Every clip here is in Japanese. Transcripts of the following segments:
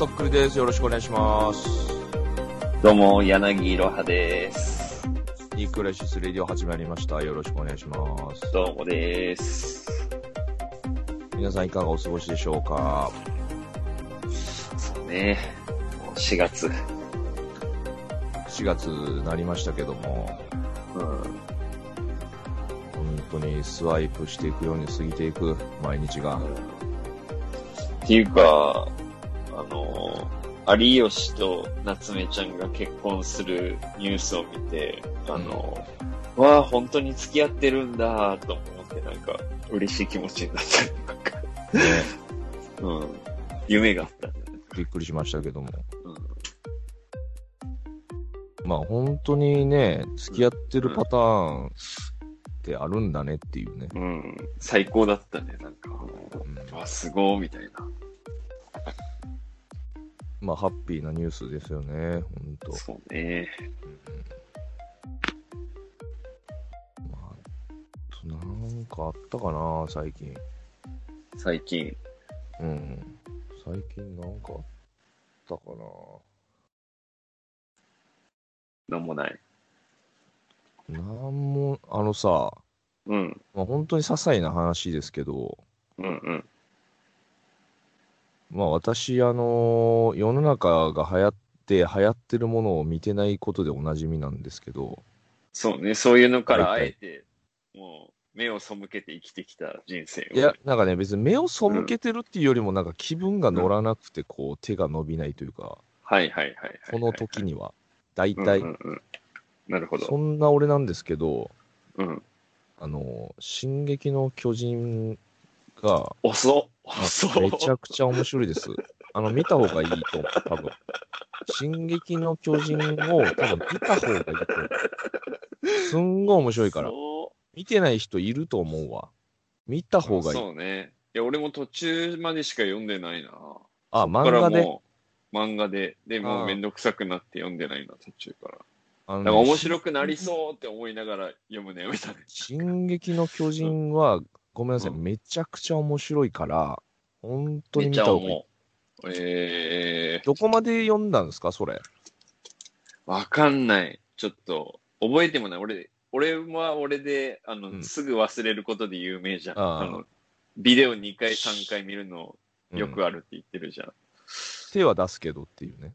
とっくりです。よろしくお願いします。どうも、柳いろはです。いいクライシスレディオ始まりました。よろしくお願いします。どうもです。皆さんいかがお過ごしでしょうか？そうね。もう4月。?4 月になりましたけども、うん。本当にスワイプしていくように過ぎていく毎日が。っていうか、有吉と夏目ちゃんが結婚するニュースを見て、あの、わあ、本当に付き合ってるんだと思って、なんか、嬉しい気持ちになった。なんか、ね、うん。夢があったんだね。びっくりしましたけども。うん。まあ本当にね、付き合ってるパターンってあるんだねっていうね。うん。最高だったね、なんか。うんわ、すごい、みたいな。まあハッピーなニュースですよね、本当。そうね。まあ、あとなんかあったかな、最近。最近。うん。最近なんかあったかなんもない。な。なんも、あのさ、うん。まあ、本当に些細な話ですけど、うんうん。まあ私、あの世の中が流行って、流行ってるものを見てないことでおなじみなんですけど、そうね。そういうのからあえて、もう、目を背けて生きてきた人生を。いや、なんかね、別に目を背けてるっていうよりも、なんか気分が乗らなくて、こう、手が伸びないというか、はいはいはいはい。その時には、大うん体う、んうん。なるほそど。んな俺なんですけど、うん。あの、進撃の巨人が、遅っあ遅っめちゃくちゃ面白いです。あの、見た方がいいと思う、多分。進撃の巨人を多分見た方がいいと思う。すんごい面白いから。そ見てない人いると思うわ。見たう方がいい。そうね。いや、俺も途中までしか読んでないな。あ、漫画で？漫画で。で、もめんどくさくなって読んでないな、途中から。あのねなんか面白くなりそうって思いながら読むのやめたね。進撃の巨人は、ごめんなさい、うんめちゃくちゃ面白いから、本当にめっちゃ見た方がいい。思う。えどこまで読んだんですか、それ？ー、わかんない。ちょっと、覚えてもない。俺、俺は俺で、あの、うんすぐ忘れることで有名じゃん。ああの、ビデオ2回、3回見るのよくああるって言ってるじゃん。手は出すけどっていうね。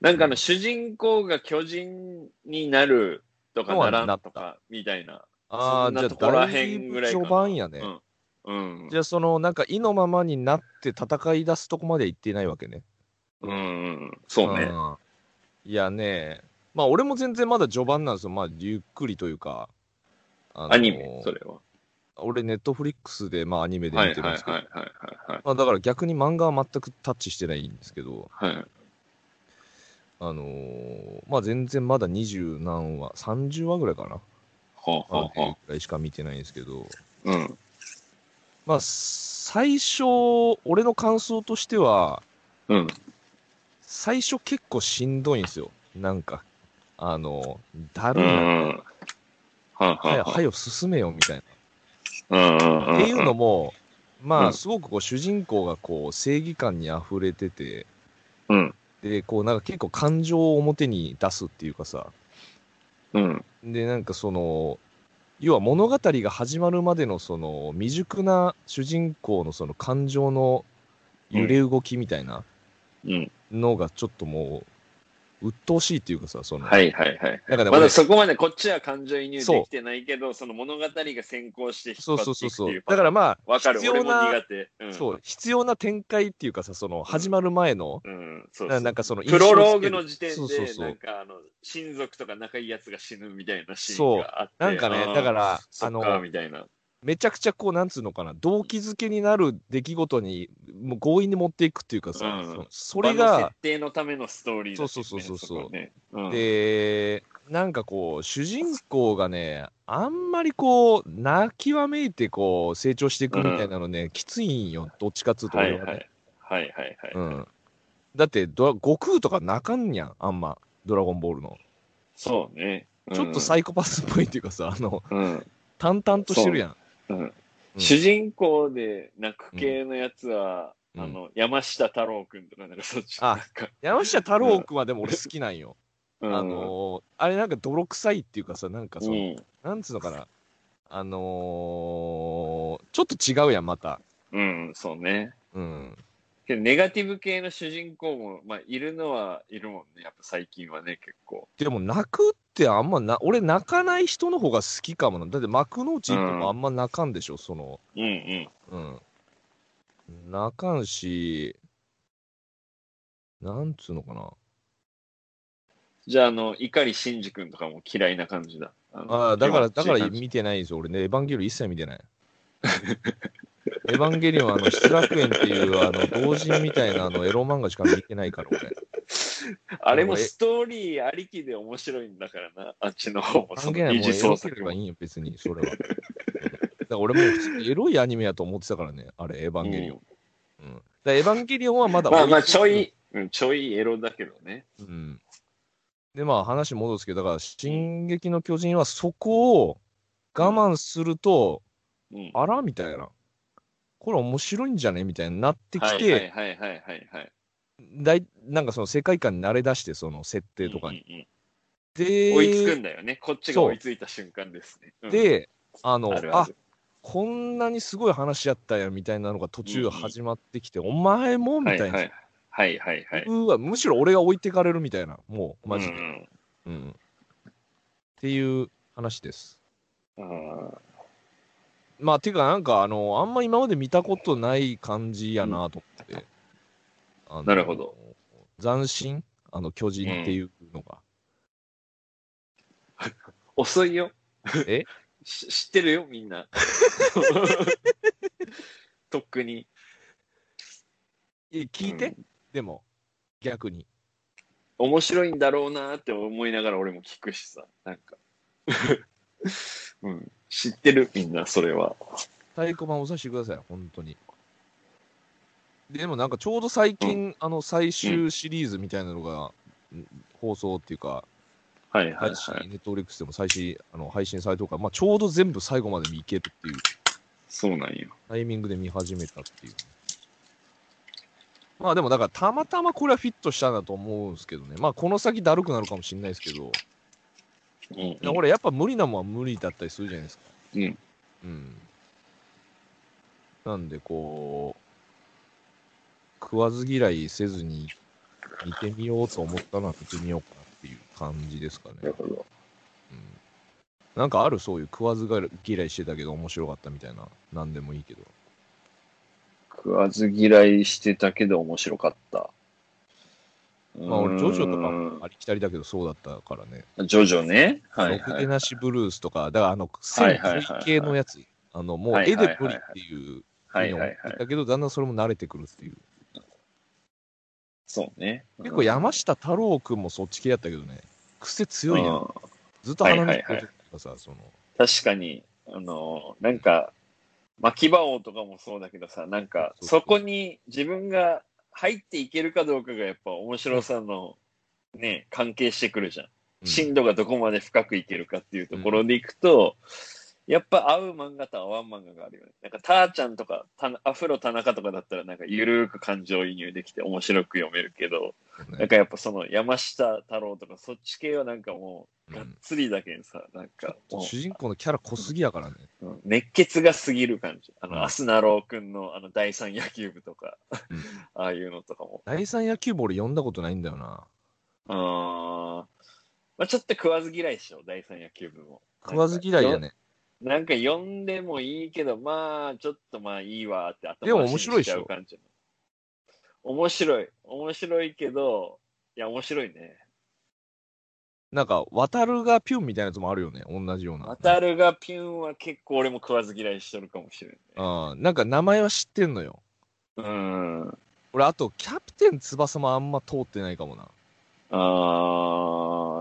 なんかあの、主人公が巨人になるとかならんとか、みたいな。ああ、じゃあとこらだいぶ辺ぐらいかな序盤やね。うん。うん。じゃあその、なんか意のままになって戦い出すとこまで行ってないわけね。うんうん。そうね。んいやね、まあ俺も全然まだ序盤なんですよ。まあゆっくりというか。あのアニメ、それは。俺ネットフリックスでまあアニメで見てるんですけど、はいはいはいまあだから逆に漫画は全くタッチしてないんですけど、はい。はい。あのーまあ全然まだ二十何話、30話ぐらいかな。はあ、はあはぐらいしか見てないんですけど、あ、うん。まあ最初、俺の感想としては、うん。最初結構しんどいんですよ。なんか、あの、だるいな。うん。はあ、ははよ、進めよ、みたいな。うん。っていうのも、まあ、うんすごくこう、主人公がこう、正義感に溢れてて、うん。で、こう、なんか結構感情を表に出すっていうかさ、うん。で、なんかその、要は物語が始まるまでのその未熟な主人公のその感情の揺れ動きみたいなうん。のがちょっともう、鬱陶しいっていうかさ、その、はいはいはい。なんかね、俺まだそこまでこっちは感情移入そうできてないけど、その物語が先行して引っそう張そうそうそう。っていくっていう。だからまあ、わかる、必要な苦手。うん。そう、必要な展開っていうかさ、その、始まる前の、うん。そうなそうなんかその、プロローグの時点で、そうそうそうなんかあの、親族とか仲いいやつが死ぬみたいなシーンそうがあって。なんかねだから、あの、みたいな。めちゃくちゃこう、なんつうのかな、動機づけになる出来事に、もう強引に持っていくっていうかさ、うんそそれが設、定のためのストーリーそうそうそうそうで、なんかこう、主人公がね、あんまりこう、泣きわめいてこう、成長していくみたいなのね、きついんよ、どっちかっつうと俺はね。はいはい。はいはいはい。うん。だってドラ、悟空とか泣かんやん、あんま、ドラゴンボールの。そうね。ちょっとサイコパスっぽいっていうかさ、あの、うん。淡々としてるやん。うんうん主人公で泣く系のやつは、うんあの、山下太郎くんとか、なんかそっち。あ山下太郎くんはでも俺好きなんよ。うんあのーあれなんか泥臭いっていうかさ、なんかその、うん。なんつうのかな。あのーちょっと違うやん、また。うん、そうね。うん。けど、ネガティブ系の主人公も、まあ、いるのはいるもんね。やっぱ最近はね、結構。でも泣くってあんまな、俺泣かない人の方が好きかもな。だって幕の内とかあんま泣かんでしょ、その、うんうん。うん。泣かんし、なんつうのかな。じゃあ、あの、碇シンジ君とかも嫌いな感じだ。あのああ、だから、だから見てないんですよ。俺ね、エヴァンゲリオン一切見てない。エヴァンゲリオンはあの、失楽園っていう、あの、同人みたいなあの、エロ漫画しか見てないから、俺。あれもストーリーありきで面白いんだからな。あっちの方も。関係ない、もうエロければいいんよ、別に、それは。うんだから俺もエロいアニメやと思ってたからね、あれ、エヴァンゲリオン。うん。だからエヴァンゲリオンはまだまあまあ、ちょい、うん、ちょいエロだけどね。うん。で、まあ話戻すけど、だから、進撃の巨人はそこを我慢すると、うん。あらみたいな。これ面白いんじゃね？みたいになってきはいて、はいはいはいはいはい。だいなんかその世界観に慣れ出して、その設定とかに。うんうんで、うん追いつくんだよね。こっちが追いついた瞬間ですね。うん、で、あの、ああるあるこんなにすごい話やったやみたいなのが途中始まってきて、お前もみたいな。はいはいはいはいはい。うわ、むしろ俺が置いてかれるみたいな、もう、マジで。うんうん。っていう話です。うんあまあ、ていうか、なんか、あの、あんま今まで見たことない感じやなと思って。あのなるほど。斬新？あの、巨人っていうのが。ー 遅いよ。え？し知ってるよ、みんな。とっくに。いや聞いて、うんでも、逆に。面白いんだろうなって思いながら俺も聞くしさ。なんか。うん。知ってるみんな、それは。太鼓判押させてください、本当に。でもなんかちょうど最近、あの最終シリーズみたいなのが、ん放送っていうか、はいはいはい。ネットフリックスでも最新あの配信されてるから、まあ、ちょうど全部最後まで見けるっていうそうなんよ。タイミングで見始めたっていう。まあでもだからたまたまこれはフィットしたんだと思うんですけどね。まあこの先だるくなるかもしれないですけど、うん、いや俺やっぱ無理なもんは無理だったりするじゃないですか。うん。うん。なんでこう、食わず嫌いせずに見てみようと思ったのは見てみようかなっていう感じですかね。なるほど。うん。なんかあるそういう食わず嫌いしてたけど面白かったみたいな。なんでもいいけど。食わず嫌いしてたけど面白かった。まあ俺、ジョジョとかうもありきたりだけどそうだったからね。ジョジョね？はいろくはい。でなしブルースとか、だからあの、はい線はいはいはい系のやつ、あの、もうはい絵で無理っていうはい。だけど、だんだんそれも慣れてくるっていう。そうね。結構山下太郎くんもそっち系やったけどね、癖強いやん。うんずっと鼻のはいはいはいとかさ、その、確かに、あの、なんか、巻き場王とかもそうだけどさ、なんか、そこに自分が入っていけるかどうかがやっぱ面白さの、ね、関係してくるじゃん。うん深度がどこまで深くいけるかっていうところでいくと、やっぱ合う漫画と合わん漫画があるよね。なんか、ターちゃんとか、たアフロ田中とかだったら、なんか、ゆるーく感情移入できて面白く読めるけど、ねなんかやっぱその山下太郎とか、そっち系はなんかもう、うんがっつりだけんさ、なんかもう、主人公のキャラ濃すぎやからね。うん熱血が過ぎる感じ。あの、うんあすなろ君のあの第三野球部とか、うん ああいうのとかも。第三野球部俺読んだことないんだよな。あーまあちょっと食わず嫌いでしょ、第三野球部も。食わず嫌いだね。なんか読んでもいいけど、まあ、ちょっとまあいいわって頭でも面白いでしょちゃう感じの。面白い。面白いけど、いや、面白いね。なんか、渡るがピュンみたいなやつもあるよね。同じような。渡るがピュンは結構俺も食わず嫌いしとるかもしれんね。うん。なんか名前は知ってんのよ。うん。俺、あと、キャプテン翼もあんま通ってないかもな。あ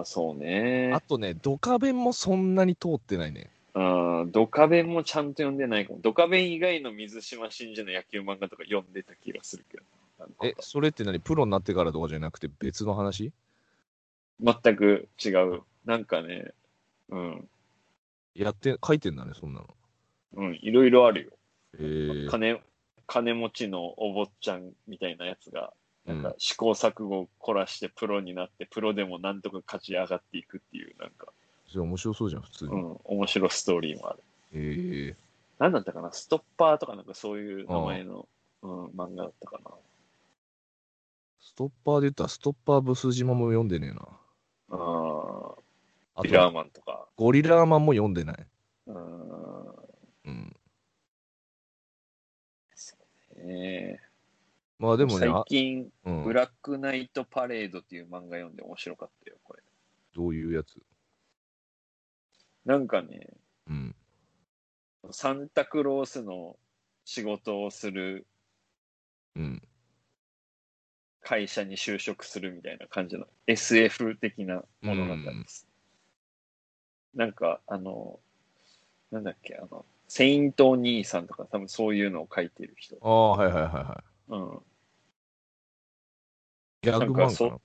ー、そうねあ。とね、ドカベンもそんなに通ってないね。うん、ドカベンもちゃんと読んでないかも。ドカベン以外の水島真司の野球漫画とか読んでた気がするけど。え、それって何？プロになってからとかじゃなくて別の話？全く違う。なんかね、うん、やって、書いてんだね、そんなの。うん、いろいろあるよ。えー、金、金持ちのお坊ちゃんみたいなやつが、なんか試行錯誤を凝らしてプロになって、プロでもなんとか勝ち上がっていくっていう、なんか、それ面白そうじゃん、普通に。うん、面白いストーリーもある。えー、なんだったかな？ストッパーとかなんかそういう名前の、うん、漫画だったかな。ストッパーで言ったら、ストッパーブス島も読んでねえな。ああービラーと、マンとか。ゴリラーマンも読んでない。うんうん。ねまあでもね、最あ近、うんブ、ラックナイトパレードっていう漫画読んで面白かったよ、これ。どういうやつ？なんかね、うん。サンタクロースの仕事をするうん。会社に就職するみたいな感じの SF 的な物語です。なんか、あの、なんだっけ、あの、セイント兄さんとか多分そういうのを書いてる人。ああ、はいはいはいはうん。い。ギャグかそな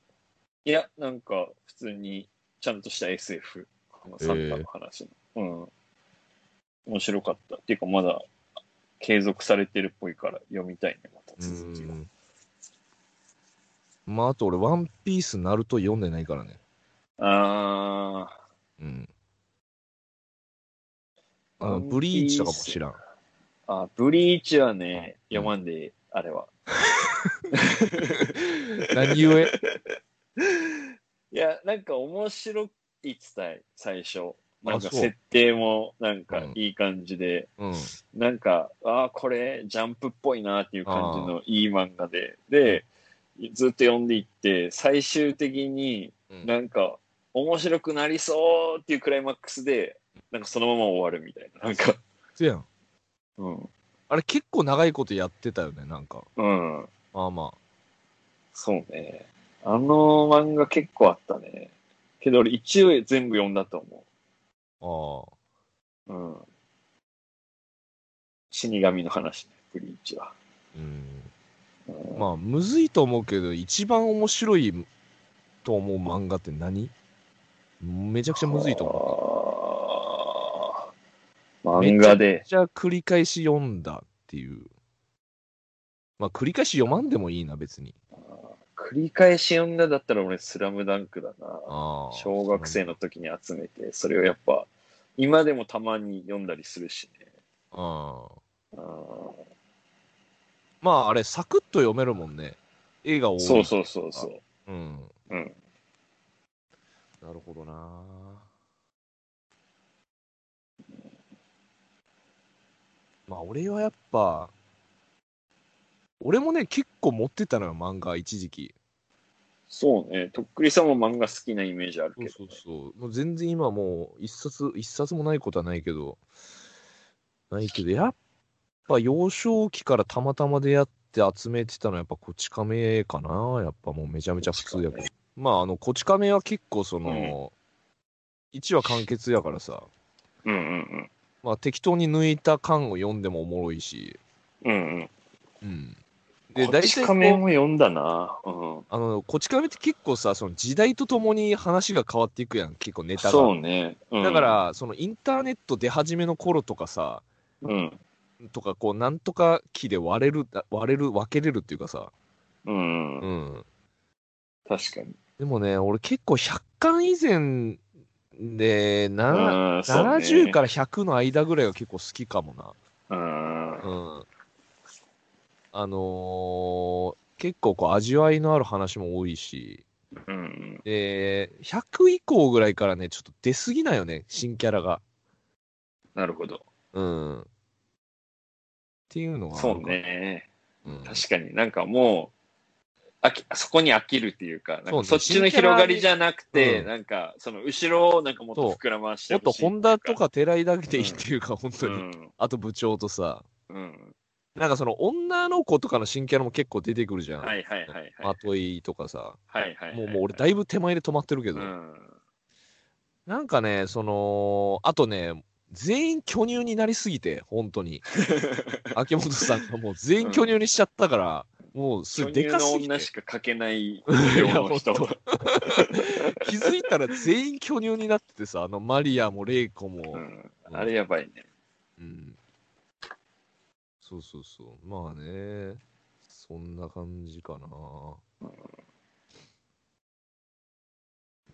いや、なんか普通にちゃんとした SF。このサンタの話の。うん。面白かった。っていうかまだ継続されてるっぽいから読みたいね、またう続きが。ん。まあ、あと俺、ワンピース、ナルト読んでないからね。あうん。ー。あの、ブリーチとかも知らん。あ、ブリーチはね、読まんで、あれは。何故？いや、なんか面白いっつったい、最初。なんかそう設定もなんかうんいい感じで、うん。なんか、ああ、これジャンプっぽいなっていう感じのいい漫画で、で、ずっと読んでいって、最終的にうんなんか面白くなりそうっていうクライマックスで、なんかそのまま終わるみたいな。なんか、せやん。うん。あれ結構長いことやってたよね、なんか。うん。まあまそうね。あの漫画結構あったね。けど俺一応全部読んだと思あ。ああ。う。うん。死神の話ね、ブリーチは。うん。うんまあ、むずいと思うけど、一番面白いと思う漫画って何？めちゃくちゃむずいと思う。漫画で。じゃあ繰り返し読んだっていう。まあ、繰り返し読まんでもいいな、別に。繰り返し読んだだったら俺、スラムダンクだな。小学生の時に集めて、それをやっぱ、今でもたまに読んだりするしね。ああ。あまあ、あれ、サクッと読めるもんね。絵が多い。ーそうそうそうそう。う。うん。うん。なるほどな。まあ、俺はやっぱ、俺もね、結構持ってたのよ、漫画、一時期。そうね。とっくりさんも漫画好きなイメージあるけど、ね。そうそう。もう全然今もう、一冊、一冊もないことはないけど、ないけど、やっぱ幼少期からたまたま出会って集めてたのはやっぱこち亀かな。やっぱもうめちゃめちゃ普通やけど。まあ、あの、こち亀は結構その、1話完結やからさ、うんうんまあ適当に抜いた巻を読んでもおもろいし、うん。うんうん。うん。で、で、大体こ大体仮面う、も読んだな。うん。あの、こち亀って結構さ、その時代とともに話が変わっていくやん、結構ネタが。そうね。うん、だか、ら、そのインターネット出始めの頃とかさ、うん。とか、こう、なんとか機で割れる、割れる、分けれるっていうかさ、うん。うん。確かに。でもね、俺結構100巻以前で、なね70から100の間ぐらいが結構好きかもな。うん。うん。あのー結構こう味わいのある話も多いし、うん。で、100以降ぐらいからね、ちょっと出過ぎないよね、新キャラが。なるほど。うん。っていうのがあるそうか。ね。うん。確かになんかもう、飽き、そこに飽きるっていうか、そっちの広がりじゃなくて、うんなんか、その後ろをなんかもっと膨らましてもっとほしいホンダとか寺井だけでいいっていうか、本当に。うん。あと部長とさ、うん。なんかその女の子とかの新キャラも結構出てくるじゃん。はいはいはいはい。まといとかさ。はいはいはい。もうもう俺だいぶ手前で止まってるけど、うん。なんかね、その、あとね、全員巨乳になりすぎて、本当に。秋元さんがもう全員巨乳にしちゃったから、もうすでかすぎて女しか描けない 気づいたら全員巨乳になっててさ、あのマリアもレイコも、うん。あれやばいね。うんそうそうそう。まあね、そんな感じかな。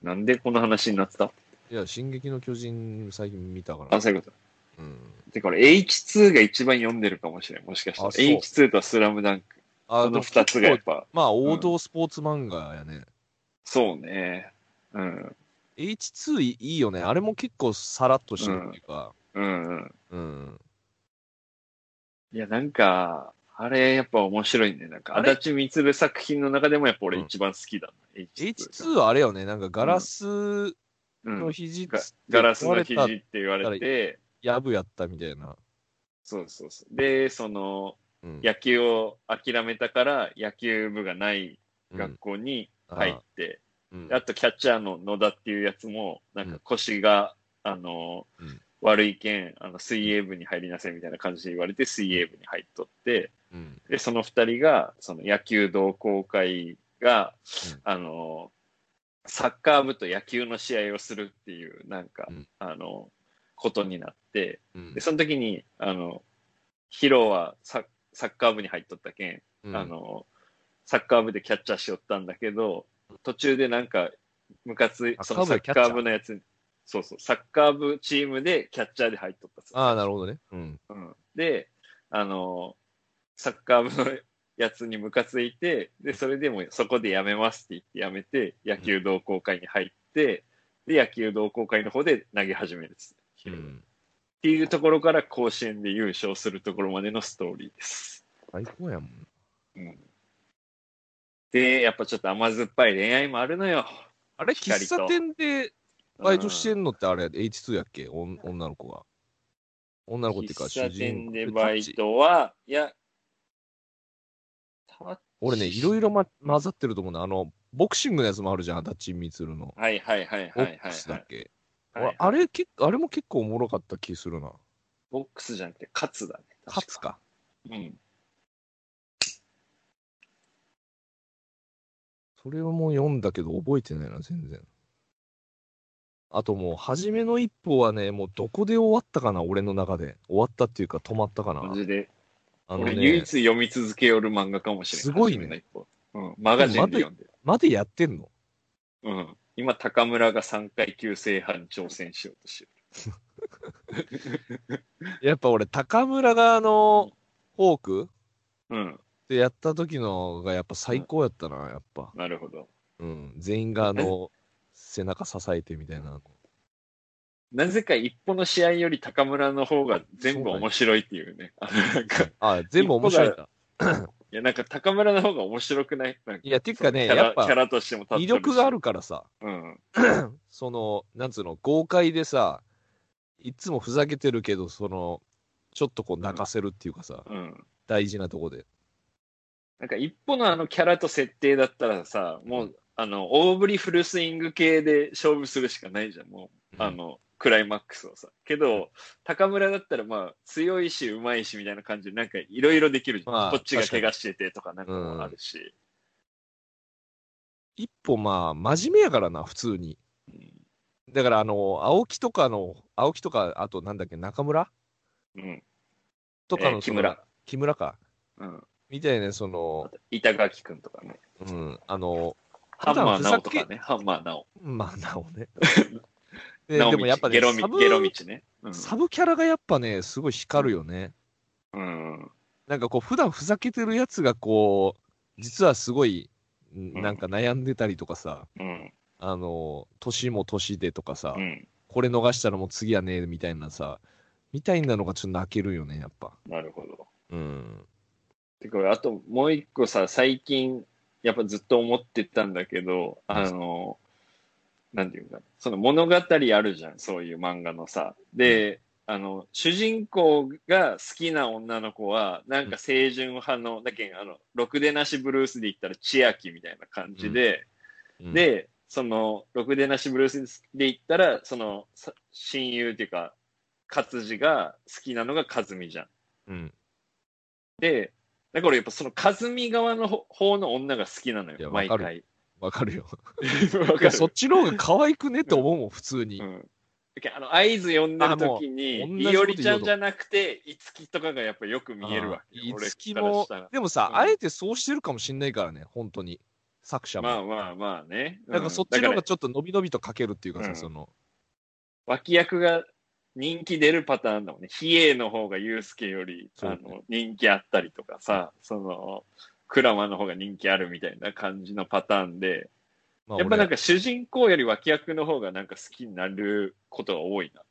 なんでこの話になってた？いや、進撃の巨人最近見たから。あ、そういうこと。うん。で、これ H2 が一番読んでるかもしれん。もしかしたら。あそう H2 とスラムダンク。あこの二つがやっぱ。まあ、王道スポーツ漫画やね。そうね。うん。H2 いいよね。あれも結構さらっとしてるっていうか。うんうん。うん。いや、なんか、あれやっぱ面白いね。なんか、あれ足立光作品の中でもやっぱ俺一番好きだな。H2。H2 はあれよね。なんかガラスうんの肘がつってガラスの肘って言われて、たやぶやったみたいな。そうそうそう。で、その、うん。野球を諦めたから、野球部がないうん学校に入って、うんあとキャッチャーの野田っていうやつも、なんか腰が、あの、うん悪いけん、あの、水泳部に入りなさいみたいな感じで言われて、水泳部に入っとって、うん。で、その二人が、その野球同好会が、うん。あの、サッカー部と野球の試合をするっていう、なんか、うん。あの、ことになって、うん。で、その時に、あの、ヒロはササッカー部に入っとったけん、うん。あの、サッカー部でキャッチャーしよったんだけど、途中でなんか、ムカつい、サそのサッッカー部のやつに、そうそう、サッカー部チームでキャッチャーで入っとったっすああ、なるほどね。うん。うん。で、あの、サッカー部のやつにムカついて、で、それでもそこでやめますって言ってやめて、野球同好会に入って、で、野球同好会の方で投げ始める。っうん。ていうところから甲子園で優勝するところまでのストーリーです。最高やもん。うん。で、やっぱちょっと甘酸っぱい恋愛もあるのよ。あれ、喫茶店でバイトしてうんのってあれ、H2 やっけ？おん女の子が。女の子っていうか、喫茶主人店でバイトは、いや、俺ね、いろいろ、ま、混ざってると思うな。あの、ボクシングのやつもあるじゃん、ダッチン・ミツルの。はいはいはいボはいはい、ックスだっけ、はいはい俺あれけ、あれも結構おもろかった気するな。ボックスじゃなくて、カツだね。勝つか。うん。それも読んだけど覚えてないな、全然。あともう、初めの一歩はね、もうどこで終わったかな、俺の中で。終わったっていうか、止まったかな。マジで。あの俺、唯一ね、読み続けよる漫画かもしれない。すごいね。うん。マガジンで読んでる。までやってんの？うん。今、高村が3階級制覇に挑戦しようとして やっぱ俺、高村があの、フォークる。うん。でやった時のがやっぱ最高やったな、やっぱ。なるほど。うん。全員があの、背中支えてみたいな。なぜか一歩の試合より高村の方が全部面白いっていうね。あのなんか、いあ、全部面白いんだ。や、なんか高村の方が面白くない？いや、ていうかね、やっぱキャラとしても魅力がある。からさ、うん。その、なんつうの、豪快でさ、いつもふざけてるけど、その、ちょっとこう泣かせるっていうかさ、うん。大事なとこで。なんか一歩のあのキャラと設定だったらさ、もう、あの、大振りフルスイング系で勝負するしかないじゃん、もう。あの、クライマックスをさ。けど、高村だったらまあ、強いし、うまいし、みたいな感じで、なんかいろいろできるじゃん。まあこっちが怪我しててとかなんかもあるし。一歩まあ、真面目やからな、普通に。うん。だから、あの、青木とかの、青木とか、あとなんだっけ、中村？うん。とかの、えー木村。木村か。うん。みたいな、その、板垣くんとかね。うん、あの、ハンマー普段直とかね。ハンマー直。まあ、なおね。で直でもやっぱねゲロミサブゲロ道ね。うん。サブキャラがやっぱね、すごい光るよね。うん。なんかこう、普段ふざけてるやつがこう、実はすごい、なんか悩んでたりとかさ、うん。あの、年も年でとかさ、うん。これ逃したらもう次はねえみたいなさ、みたいなのがちょっと泣けるよね、やっぱ。なるほど。うん。てか、あともう一個さ、最近、やっぱずっと思ってたんだけど、あの、なんていうか、その物語あるじゃん、そういう漫画のさ。で、あの、主人公が好きな女の子は、なんか清純派の、だけあの、ろくでなしブルースで言ったら千秋みたいな感じで、うん、で、その、ろくでなしブルースで言ったら、その、さ親友っていうか、勝地が好きなのが和美じゃん。うん。で、だからやっぱその和美側のほ方の女が好きなのよ、わかる毎回。わかるよ。わかるそっちの方が可愛くねって思うもん、普通に。うん。あの、合図読んでる時に、いおりちゃんじゃなくて、いつきとかがやっぱよく見えるわけよ。いつきもでもさ、うんあえてそうしてるかもしんないからね、本当に。作者も。まあまあまあね。なんかそっちの方がちょっと伸び伸びと書けるっていうかさ、うんその、脇役が人気出るパターンだもんね。比叡の方がユうスケより、あの、人気あったりとかさ、その、クラマの方が人気あるみたいな感じのパターンで、まあやっぱなん俺か主人公より脇役の方がなんか好きになることが多いな。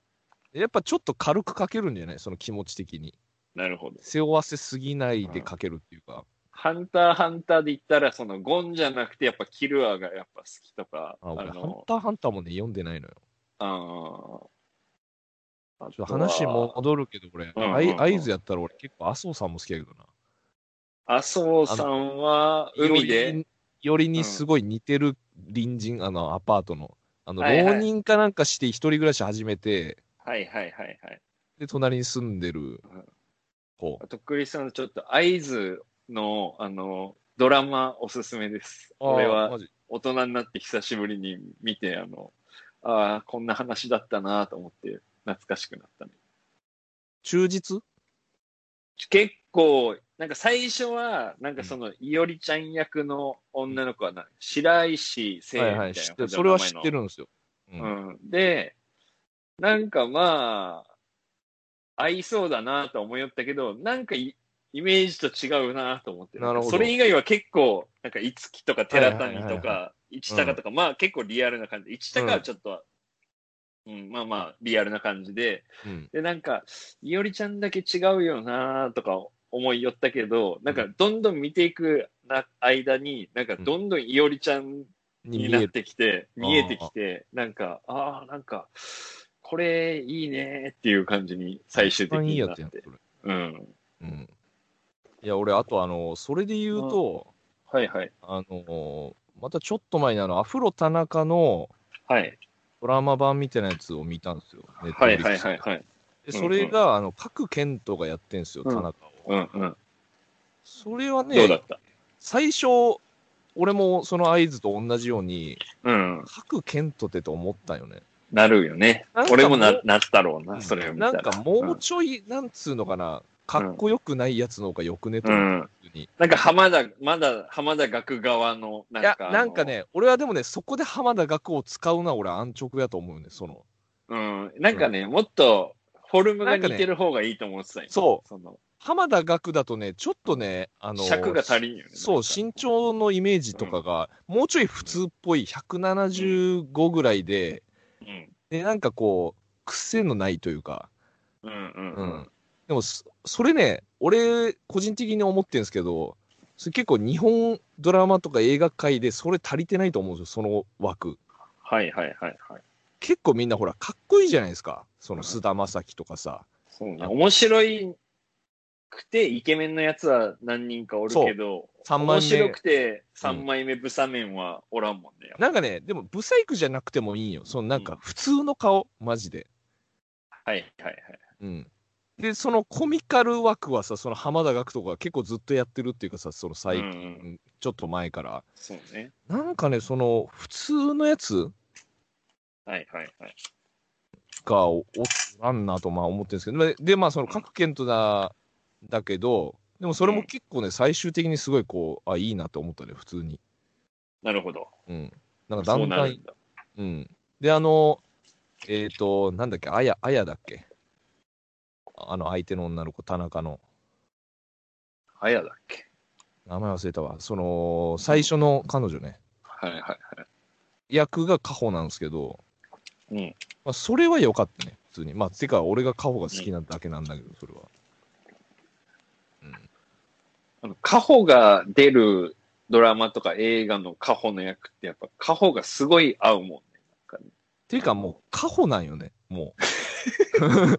やっぱちょっと軽く書けるんじゃない？その気持ち的に。なるほど。背負わせすぎないで書けるっていうか。ハンターハンターで言ったら、そのゴンじゃなくて、やっぱキルアがやっぱ好きとか、あ俺、ハンの、ターハンターもね、読んでないのよ。あーあちょっと話戻るけど、俺、うんうんうん合図やったら俺結構麻生さんも好きやけどな。麻生さんは、海で、よりにすごい似てる隣人、あの、アパートの。あの、浪人かなんかして一人暮らし始めて、はいはいはいはい。で、隣に住んでる子。あと、クリスさん、ちょっと、合図の、あの、ドラマおすすめです。俺は大人になって久しぶりに見て、あの、ああ、こんな話だったなと思って、懐かしくなったね。忠実？結構、なんか最初は、なんかその、いおりちゃん役の女の子はな、白石聖みたいなはいはい、知ってる。感じのそれは知ってるんですよ。う。うんん。で、なんかまあ、合いそうだなと思いよったけど、なんかイイメージと違うなと思って。なるほどそれ以外は結構、なんか、いつきとか寺谷はいはいはいとか、市高とか、まあ結構リアルな感じで、市高はちょっと、うん、まあまあ、リアルな感じで、うん。で、なんか、いおりちゃんだけ違うよなとか思いよったけど、なんか、どんどん見ていくな間に、なんか、どんどんいおりちゃんになってきて、る見えてきて、なんか、ああ、なんか、これいいねっていう感じに最終的になってやつや。うん。うん。いや、俺、あと、あの、それで言うと、はいはい。あの、またちょっと前にあの、アフロ田中のはい。ドラマ版みたいなやつを見たんですよ。はいはいはいはい。でそれが、あの、各健人がやってんすよ、うん田中を。うんうん。それはね、どうだった？最初、俺もその合図と同じように、うん。各健人ってと思ったよね。なるよね俺もななったろうな、それを見たら。なんかもうちょい、なんつうのかな、かっこよくないやつの方がよくね？とう。ん。なんか浜田、まだ浜田学側の、なんいやか、あ、のなんか、ね、俺はでもね、そこで浜田学を使うのは俺安直やと思うね、その。うん。なんかね、もっと、フォルムが似てる方がいいと思ってたよ。そう。その、浜田学だとね、ちょっとね、あの、尺が足りんよね。そう、身長のイメージとかが、もうちょい普通っぽい175ぐらいで、うん。で、なんかこう、癖のないというか、うんうんううんん。でもそ、それね、俺、個人的に思ってるんですけど、それ結構日本ドラマとか映画界でそれ足りてないと思うんですよ、その枠。はいはいはいはい。結構みんなほら、かっこいいじゃないですか。その菅田将暉とかさ。そうね。面白いくて、イケメンのやつは何人かおるけど、三枚目面白くて3枚目ブサメンはおらんもんね。なんかね、でも、ブサイクじゃなくてもいいよ。そのなんか、普通の顔、マジで。はいはいはい。うん。で、そのコミカル枠はさ、その浜田学とか結構ずっとやってるっていうかさ、その最近、うんうんちょっと前から。そうね。なんかね、その、普通のやつはいはいはい。がおおらんなとまあ思ってるんですけど、で、でまあ、その各県とだ、だけど、でもそれも結構ね、最終的にすごいこう、あ、いいなと思ったね、普通に。なるほど。うん。なんかだそんだ、ん。うん。で、あの、えっ、と、なんだっけ、あや、あやだっけあの、相手の女の子、田中の。あやだっけ？名前忘れたわ。その、最初の彼女ね。はいはいはい。役がカホなんですけど、うん。まあ、それは良かったね、普通に。まあ、てか、俺がカホが好きなだけなんだけど、それは。うん。あの、カホが出るドラマとか映画のカホの役ってやっぱカホがすごい合うもんね。なんかねていうかもう、カホなんよね、もう。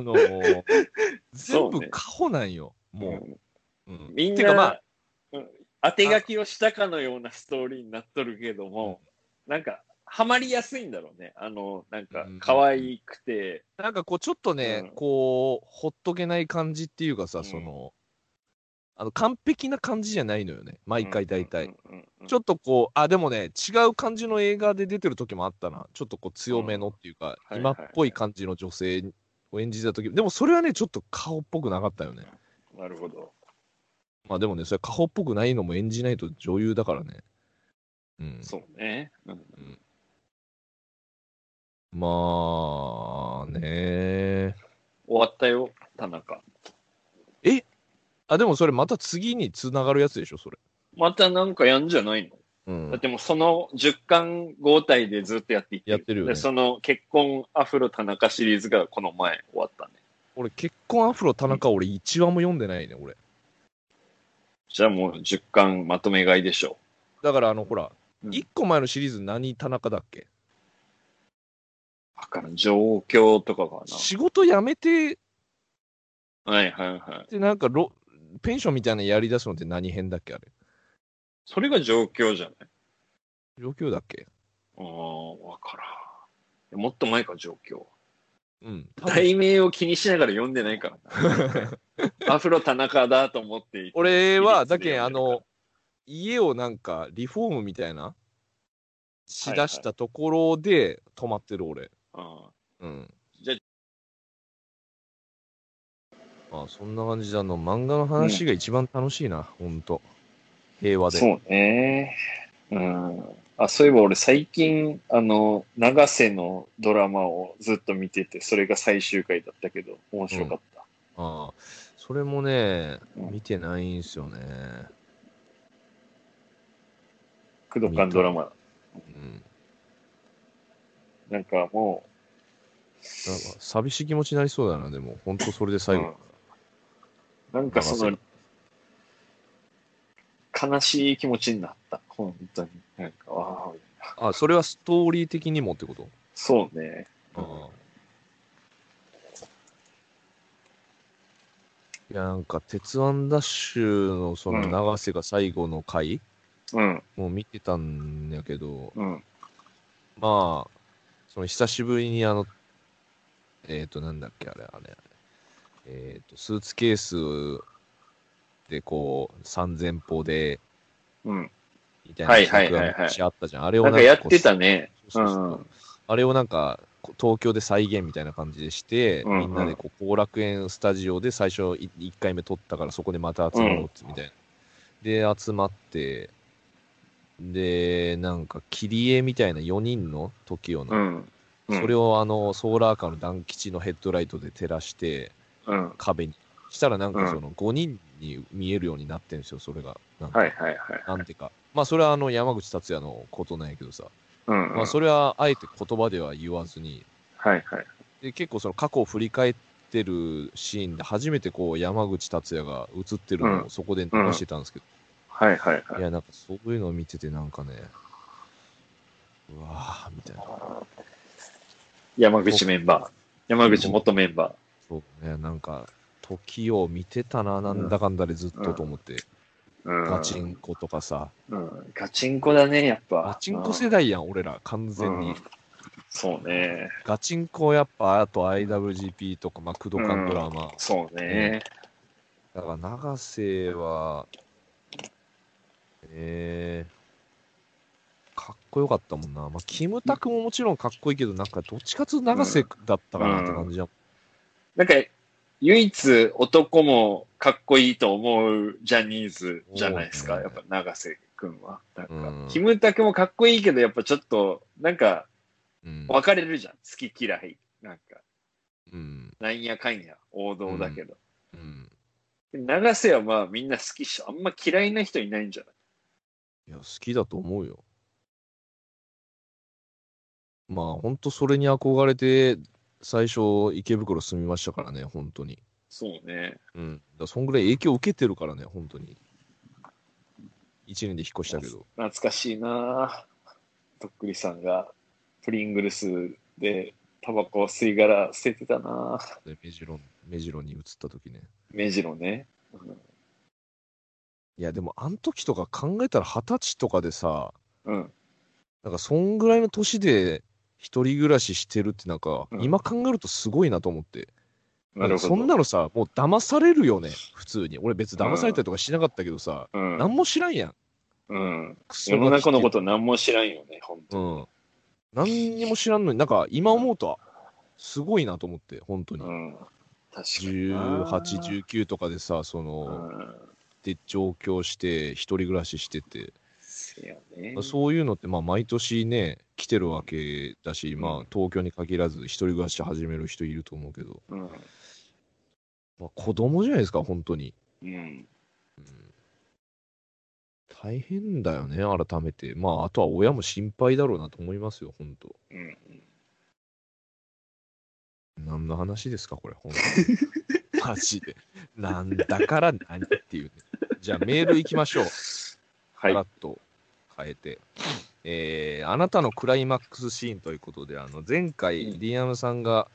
あのー 全部カホなんよ、もう。うん。みんていうかまあな、うん。当て書きをしたかのようなストーリーになっとるけども、なんか、ハマりやすいんだろうね。あの、なんかうん、可愛くて、なんかこう、ちょっとね、うん。こう、ほっとけない感じっていうかさ、うん。その、あの、完璧な感じじゃないのよね、毎回大体。うんうんうん。ちょっとこう、あ、でもね、違う感じの映画で出てる時もあったな。ちょっとこう強めのっていうか、うん今っぽい感じの女性を演じてた時でもそれはね、ちょっと顔っぽくなかったよね。なるほど。まあでもね、それ顔っぽくないのも演じないと女優だからね。うん。そうね。うんまあね。終わったよ、田中。あ、でもそれまた次につながるやつでしょ、それ。またなんかやんじゃないの？うんだっ。てもうその10巻合体でずっとやっていってやってるよねで、その結婚アフロ田中シリーズがこの前終わったね。俺、結婚アフロ田中、俺1話も読んでないね、俺。じゃあもう10巻まとめ買いでしょだから、あの、ほら、うん1個前のシリーズ何田中だっけ？う。わからん。状況とかか仕事辞めてな。はいはいはい。で、なんかロ、ペンションみたいなのやり出すのって何編だっけあれ？それが状況じゃない？状況だっけ？ああ、わからん。もっと前か、状況。うん。題名を気にしながら読んでないからな。アフロ田中だと思って俺は、だけあの、家をなんかリフォームみたいな、しだしたところで止まってる俺。からあうん。じゃあそんな感じで、あの、漫画の話が一番楽しいな、ほんと。平和で。そうね。うん。あ、そういえば俺最近、あの、長瀬のドラマをずっと見てて、それが最終回だったけど、面白かった。ああ、それもね、うん見てないんすよね。工藤館ドラマ。うん。なんかもなんか寂しい気持ちになりそうだな、でも、ほんとそれでう、最後。うんなんかその、悲しい気持ちになった。本当に。なんか、ああ、あ、それはストーリー的にもってこと？そうね。ああいや、なんか、鉄腕ダッシュのそのうん長瀬が最後の回、うん、もう見てたんやけど、うん、まあ、その久しぶりにあの、えっ、と、なんだっけ、あれ、あれ、えっ、と、スーツケースでこう、3000歩で、うん。みたいな企画が昔あったじゃん。あれをなんかやってたね。あれをなんか、こ東京で再現みたいな感じでして、うんうんみんなでこう後楽園スタジオで最初1回目撮ったからそこでまた集まろうみたいな。で、集まって、で、なんか切り絵みたいな4人の TOKIO の、うん。うんそれをあのソーラーカーの団吉のヘッドライトで照らしてうん。壁に。したらなんうんかその5人に見えるようになってるんですよ、それが。なんかはいはいはい。なんてか。まあそれはあの山口達也のことなんやけどさ。うん。まあそれはあえて言葉では言わずに、はいはい。で結構その過去を振り返ってるシーンで初めてこう山口達也が映ってるのうをそこで流してたんですけど、はいはいはいい。やなんかそういうのを見ててなんかねうわーみたいな山口メンバー。山口元メンバそうねなんか時を見てたななんだかんだでずっとと思って、ー。うん。ガチンコとかさうん。ガチンコだね、やっぱ。ガチンコ世代やん俺ら完全に、うんそうね。ガチンコやっぱあと IWGP とかまあ工藤館ドラマ、そうね。だから永瀬は、えー、かっこよかったもんな。まあ、キムタクももちろんかっこいいけど、なんかどっちかというと永瀬だったかなって感じじゃん。なんか、唯一男もかっこいいと思うジャニーズじゃないですか。やっぱ長瀬くんは。なんか、うんキムタクもかっこいいけど、やっぱちょっと、なんか、うん。分かれるじゃん。好き嫌い。なんか、うん。なんやかんや、王道だけど。うん。長瀬はまあみんな好きっしょ。あんま嫌いな人いないんじゃない？いや、好きだと思うよ。まあ、ほんとそれに憧れて、最初、池袋住みましたからね、本当に。そうね。うん。だそんぐらい影響を受けてるからね、本当に。1年で引っ越したけど。懐かしいなとっくりさんがプリングルスでタバコを吸い殻捨ててたなでメジロン、メジロンに移った時ね。目白ね。うんいや、でも、あん時とか考えたら二十歳とかでさ、うん。なんか、そんぐらいの年で一人暮らししてるって、なんか、うん今考えるとすごいなと思って。なるほど。そんなのさ、もう騙されるよね、普通に。俺別に騙されたりとかしなかったけどさ、うん。何も知らんやん。うん。世の中のこと何も知らんよね、本う当に。ん。何にも知らんのに、なんか今思うと、すごいなと思って、本当に。うん。確かにな。18、19とかでさ、その、で上京して、一人暮らししてて、せやね。そういうのって、まあ、毎年ね、来てるわけだし、まうんあ、東京に限らず、一人暮らし始める人いると思うけど、うん。まあ、子供じゃないですか、本当に。うん。うん大変だよね、改めて。まあ、あとは親も心配だろうなと思いますよ、本当。うん。何の話ですか、これ、本当に。マジで。なんだから何っていうね。じゃあ、メール行きましょう。はい。ッと変えて。えーあなたのクライマックスシーンということで、あの前回、うん。ディアムさんが、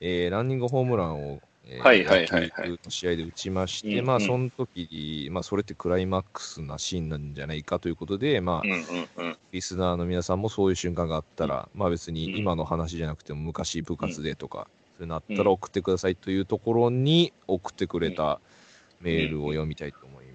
えーランニングホームランを、えーはいはいはいはい。試合で打ちまして、うんうん。まあ、その時に、まあ、それってクライマックスなシーンなんじゃないかということで、まあう、んうんうん。リスナーの皆さんもそういう瞬間があったら、まあ別にうん。今の話じゃなくても昔部活でとか、そういうのあったうんら送ってくださいというところに送ってくれたメールを読みたいと思います。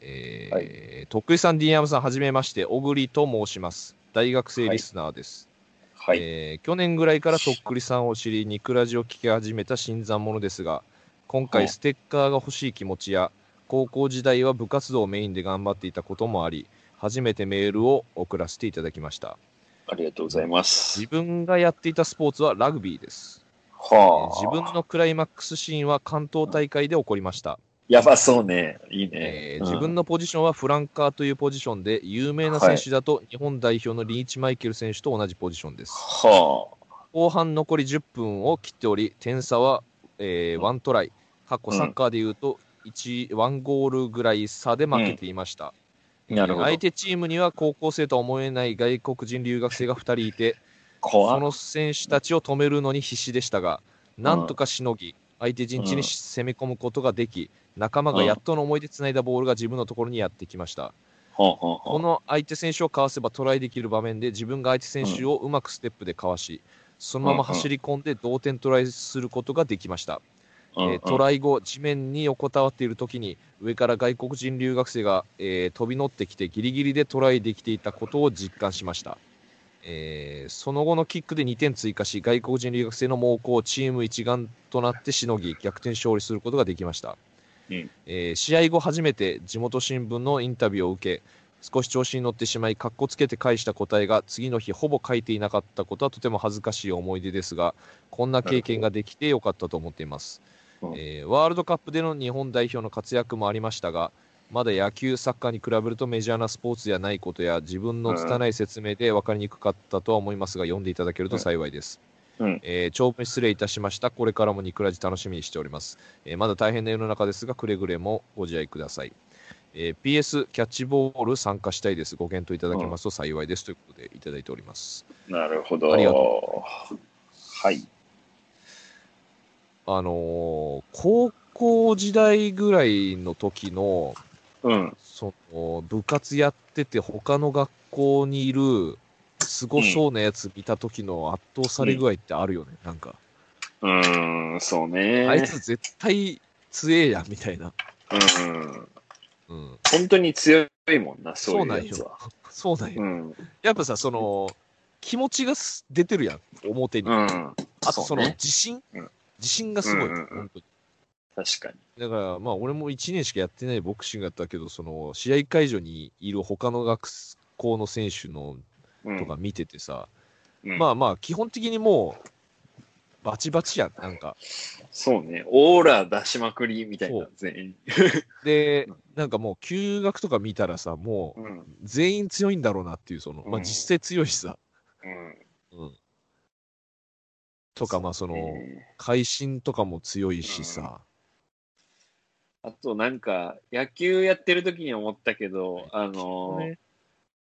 えーとっくりさん、ディアムさん、はじめまして、小栗と申します。大学生リスナーです。はい。えー去年ぐらいからとっくりさんを知り、ニクラジを聞き始めた新参者ですが、今はい回ステッカーが欲しい気持ちや、高校時代は部活動をメインで頑張っていたこともあり、初めてメールを送らせていただきました。ありがとうございます自。分がやっていたスポーツはラグビーです。はあ。自分のクライマックスシーンは関東大会で起こりました。やばそうね。いいね。えーうん自分のポジションはフランカーというポジションで、有名な選手だと日本代表のリーチマイケル選手と同じポジションです。は後半残り10分を切っており、点差は、え1トライ、過去サッカーでいうと1、1ゴールぐらい差で負けていました。あ。なるほど相。手チームには高校生とは思えない外国人留学生が2人いて、その選手たちを止めるのに必死でしたが、なんとかしのぎ、相手陣地に攻め込むことができ、仲間がやっとの思いでつないだボールが自分のところにやってきました。この相手選手をかわせばトライできる場面で自分が相手選手をうまくステップでかわし、そのまま走り込んで同点トライすることができました。えートライ後、地面に横たわっている時に上から外国人留学生が、えー飛び乗ってきてギリギリでトライできていたことを実感しました。えーその後のキックで2点追加し、外国人留学生の猛攻をチーム一丸となってしのぎ、逆転勝利することができました。うんえー試合後初めて地元新聞のインタビューを受け、少し調子に乗ってしまい、かっこつけて返した答えが次の日ほぼ書いていなかったことはとても恥ずかしい思い出ですが、こんな経験ができてよかったと思っています。うんえーワールドカップでの日本代表の活躍もありましたが、まだ野球、サッカーに比べるとメジャーなスポーツではないことや、自分の拙い説明で分かりにくかったとは思いますが、読んでいただけると幸いです。うんえー長文失礼いたしました。これからもニクラジ楽しみにしております。えーまだ大変な世の中ですが、くれぐれもご自愛ください。えー PS、キャッチボール参加したいです。ご検討いただけますと幸いです。ということでいただいております。なるほど。ありがはい。あのー高校時代ぐらいの時の、うん。その部活やってて他の学校にいるすごそうなやつ見た時の圧倒され具合ってあるよね、なんか、うーん、そうね。あいつ絶対強えやんみたいな、うん。うん、本当に強いもんな、そういうやつは。そうなんよ、うん。やっぱさその気持ちがす出てるやん表に、うん。あとその自信、うん自信がすごい、うんうんうん本当に確かに。だからまあ俺も1年しかやってないボクシングやったけどその試合会場にいる他の学校の選手のうんとか見ててさ、うんまあまあ、基本的にもう、バチバチやん、なんか。そうね。オーラ出しまくりみたいな全員。でうん、なんかもう、休学とか見たらさ、もう、うん。全員強いんだろうなっていう、その、まあうん実際強いしさ、うん。うん。とか、まあその、ね会心とかも強いしさ、あとなんか、野球やってる時に思ったけど、あの、ね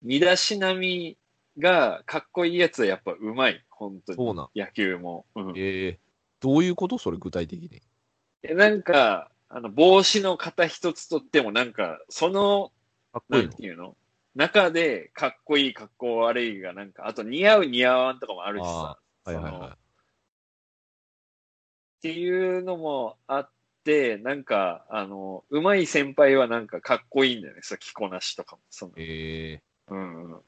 身だしなみがかっこいいやつはやっぱうまい。本当に。そうなん。野球も。うんええどういうことそれ具体的に？えなんか、あの、帽子の型一つとってもなんか、その、ないんかっこいの？ていうの？中でかっこいい、かっこ悪いがなんか、あと似合う似合わんとかもあるしさ。はいはいはそのっていうのもあって、なんか、あの、上手い先輩はなんかかっこいいんだよね。そう、着こなしとかも。そのい。ええうんうん。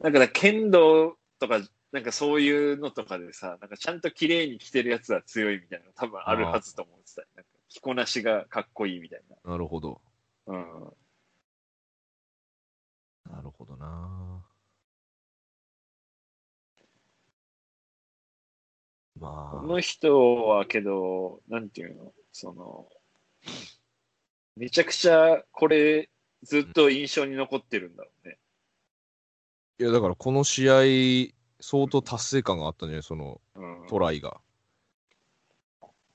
だから、剣道とか、なんかそういうのとかでさ、なんかちゃんと綺麗に着てるやつは強いみたいなの多分あるはずと思ってたよ。なんか着こなしがかっこいいみたいなるほど。な。うん。なるほどな。まあ、この人はけど、なんていうの？その、めちゃくちゃこれずっと印象に残ってるんだろうね。いやだからこの試合、相当達成感があったんじゃないそのうん。トライが。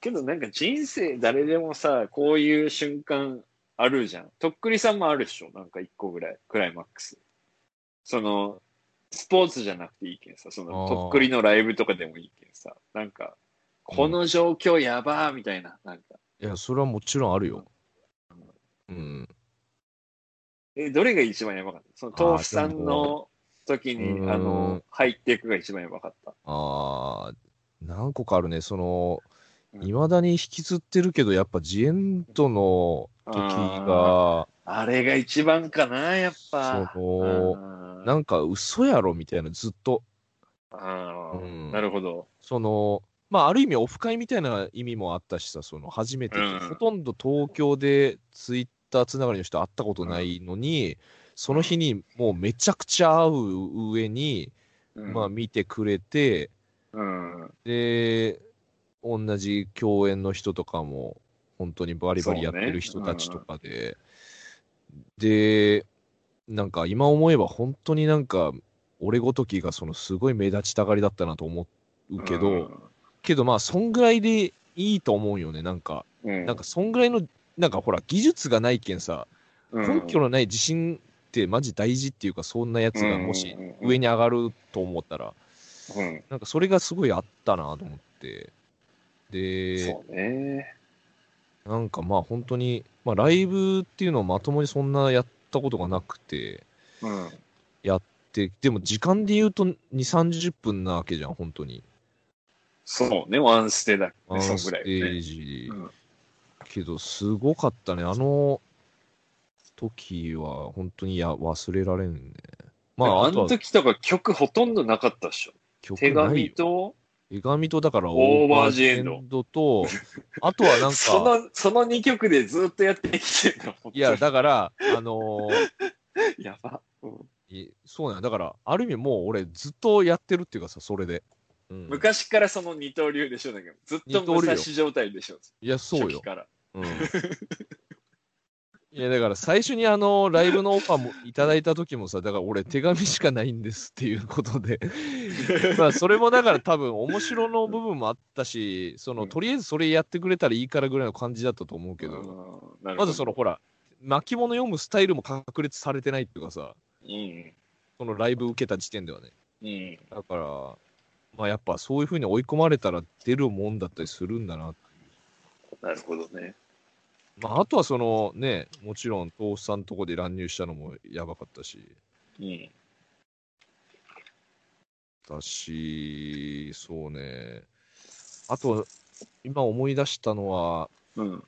けどなんか人生誰でもさ、こういう瞬間あるじゃん。とっくりさんもあるでしょ？なんか一個ぐらい、クライマックス。その、スポーツじゃなくていいけんさ、そのとっくりのライブとかでもいいけんさ、なんか、この状況やばーみたいな、なんか。いや、それはもちろんあるよ。うん。え、どれが一番やばかった？その豆腐さんの時に、うんあの、入っていくが一番やばかった。ああ、何個かあるね。その、うんいまだに引きずってるけど、やっぱジエンドの時が、あれが一番かな、やっぱ。そうんなんか嘘やろみたいな、ずっと。あーうん。なるほど。その、まあ、ある意味オフ会みたいな意味もあったしさ、その初めて、うん。ほとんど東京でツイッターつながりの人会ったことないのに、その日にもうめちゃくちゃ会う上に、うん。まあ見てくれて、うん。で、同じ共演の人とかも、本当にバリバリやってる人たちとかで、で、なんか今思えば本当になんか、俺ごときがそのすごい目立ちたがりだったなと思うけど、けどまあ、そんぐらいでいいと思うよね、なんか。うん、なんか、そんぐらいの、なんかほら、技術がないけんさ、うん、根拠のない自信ってマジ大事っていうか、そんなやつがもしうん上に上がると思ったら、うん、なんかそれがすごいあったなと思って。で。なんかまあ本当に、まあライブっていうのをまともにそんなやったことがなくて、うん。で、でも時間で言うと2、30分なわけじゃん、本当に。そうね、ワンステだね、ワンステーね。ジ。うんけど、すごかったね。あの時は本当にや忘れられんね。まあ、あの時とか曲ほとんどなかったっしょ。手。紙と、手紙とだからオーバージエンドと、あとはなんそか、の、その2曲でずっとやってきてるの。いや、だから、あのー やば。うんいそうなんやだから、ある意味もう俺ずっとやってるっていうかさ、それで。うん、昔からその二刀流でしょ、だけど。ずっと武蔵状態でしょ。いや、そうよ。うん。いや、だから最初にあの、ライブのオファーもいただいた時もさ、だから俺手紙しかないんですっていうことで、まあそれもだから多分面白の部分もあったし、その、うんとりあえずそれやってくれたらいいからぐらいの感じだったと思うけど、まずそのほら、巻物読むスタイルも確立されてないっていうかさ、うん。そのライブ受けた時点ではね。うん。だから、まあやっぱそういう風に追い込まれたら出るもんだったりするんだななるほどね。まあ、あとはそのね、もちろん、豆腐さんとこで乱入したのもやばかったし、うん。だし、そうね。あと、今思い出したのは、うん。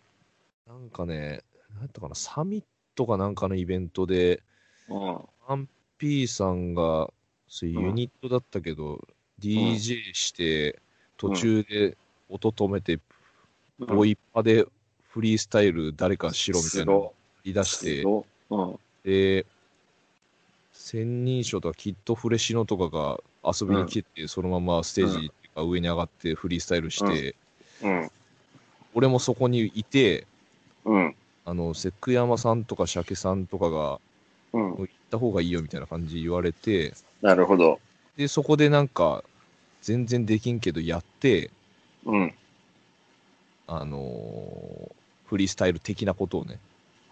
なんかね、なんやったかな、サミットかなんかのイベントで、うん。アンピーさんが、そういうユニットだったけど、DJ して、途中で音止めて、ボイパでフリースタイル誰かしろみたいなのを言い出して、うん。で、千人称とかキッドフレシノとかが遊びに来て、そのままステージ上に上がってフリースタイルして、うん。俺もそこにいて、うん。あの、セクヤマさんとかシャケさんとかが、うん。行った方がいいよみたいな感じ言われて、なるほど。で、そこでなんか、全然できんけどやって、うん。あのーフリースタイル的なことをね。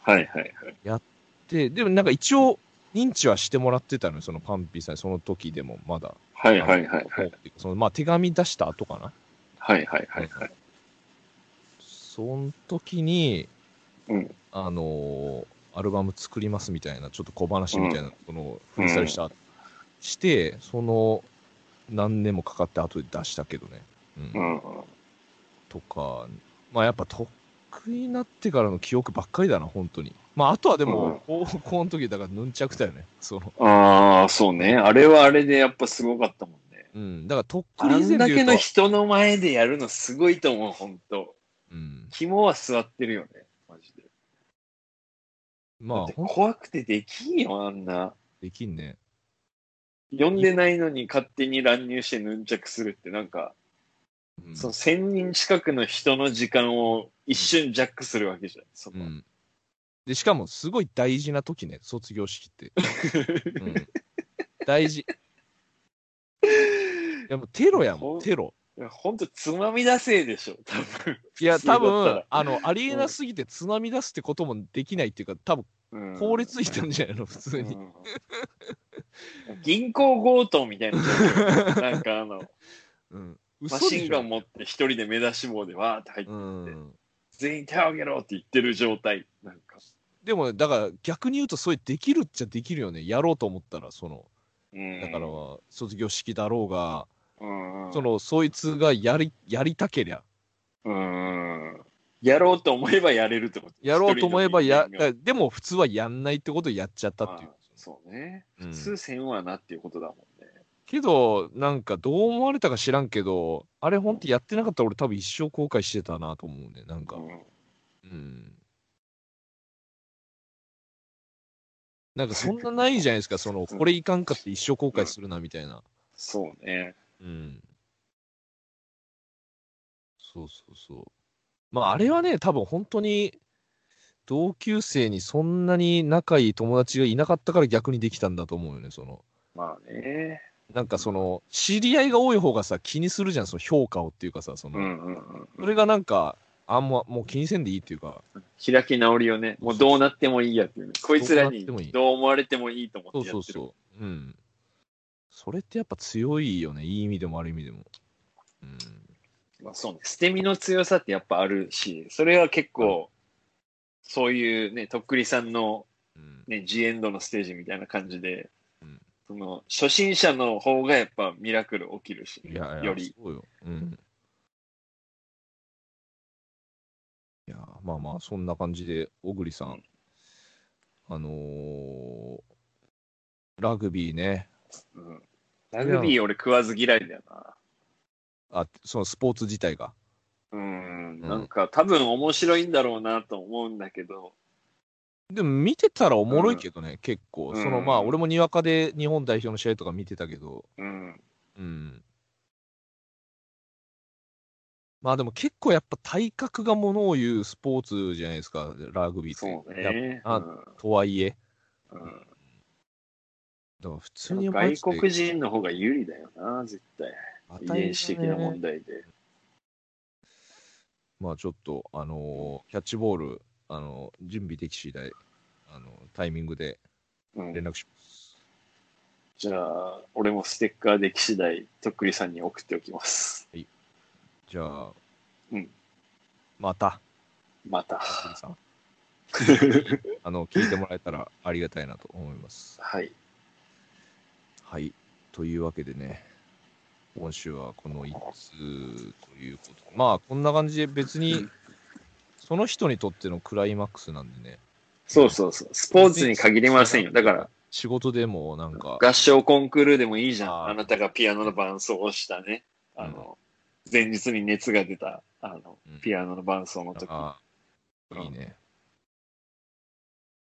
はいはいはい。で、でもなんか一応、認知はしてもらってたのよ、そのパンピーさんに、その時でもまだ。はいはいはいはい。そのまあ手紙出した後かな。はいはいはいはい。その時に、うんあのーアルバム作りますみたいな、ちょっと小話みたいな、その、フリースタイルした、して、その、何年もかかって後で出したけどね。うん。うん。とか、まあやっぱ得意になってからの記憶ばっかりだな、本当に。まああとはでも、高校の時だからヌンチャクだよね。その、ああ、そうね。あれはあれでやっぱすごかったもんね。うん。だからとっあくり以前んだけの人の前でやるのすごいと思う、ほんと。うん。肝は座ってるよね、マジで。まあ怖くてできんよ、あんな。できんね。呼んでないのに勝手に乱入してヌンチャクするって、なんか、うんその1000人近くの人の時間を一瞬ジャックするわけじゃん、そこ。うん。で、しかも、すごい大事な時ね、卒業式って。うん。大事。いや、もうテロやもん、テロ。いやほんと、つまみ出せでしょ、多分。いや、多分、あの、ありえなすぎてつまみ出すってこともできないっていうか、多分、うん効率いたんじゃないの、普通に。うん銀行強盗みたいな。なんかあの、うん。マシンガン持って一人で目出し帽でわーって入ってうって、ん。全員手を挙げろって言ってる状態。なんか。でも、だから逆に言うと、それできるっちゃできるよね。やろうと思ったら、その、うんだから、卒業式だろうが、うん、その、そいつがやり、やりたけりゃ、うん。やろうと思えばやれるってことやろうと思えばや、でも普通はやんないってことをやっちゃったっていうあ。そうね。うん普通せんわなっていうことだもんね。けど、なんかどう思われたか知らんけど、あれ本当やってなかったら俺多分一生後悔してたなと思うね。なんか、うんうん。なんかそんなないじゃないですか、その、これいかんかって一生後悔するなみたいな。そうね。うん。そうそうそう。まああれはね、多分本当に、同級生にそんなに仲いい友達がいなかったから逆にできたんだと思うよね、その。まあね。なんかその、知り合いが多い方がさ、気にするじゃん、その評価をっていうかさ、その、うんうんうん。それがなんか、あんま、もう気にせんでいいっていうか、開き直りをね、もうどうなってもいいやっていうね。こいつらにどう思われてもいいと思そうってやってる。そうそう。うん。それってやっぱ強いよね、いい意味でも悪い意味でも。うん。まあそうね。捨て身の強さってやっぱあるし、それは結構、そういうね、とっくりさんのうん。ね、ジエンドのステージみたいな感じで、うんその、初心者の方がやっぱミラクル起きるし、いやいや、より。そうよ。うん。いや、まあまあ、そんな感じで、小栗さん、あのーラグビーね、うんラグビー俺食わず嫌いだよな。あ、そのスポーツ自体が。うん、なんか多分面白いんだろうなと思うんだけど、でも見てたらおもろいけどね、結構。うんそのまあ、俺もにわかで日本代表の試合とか見てたけど、うん、うん。まあでも結構やっぱ体格がものを言うスポーツじゃないですか、ラグビーって。そうね。あとはいえ。うんうんだから普通に外国人の方が有利だよな、絶対。遺伝子的な問題で。まあちょっと、あのーキャッチボール、あのー準備でき次第、あのータイミングでうん連絡します。じゃあ、俺もステッカーでき次第、とっくりさんに送っておきます。じゃあ、うんまた、また。あの、聞いてもらえたらありがたいなと思います。はい。はい。というわけでね、今週はこの1通ということで、まあ、こんな感じで別に、その人にとってのクライマックスなんでね、そうそうそう。スポーツに限りませんよ。だから、仕事でもなんか、合唱コンクールでもいいじゃん。あなたがピアノの伴奏をしたね。あの、前日に熱が出た、あのうん、ピアノの伴奏の時。あいいね。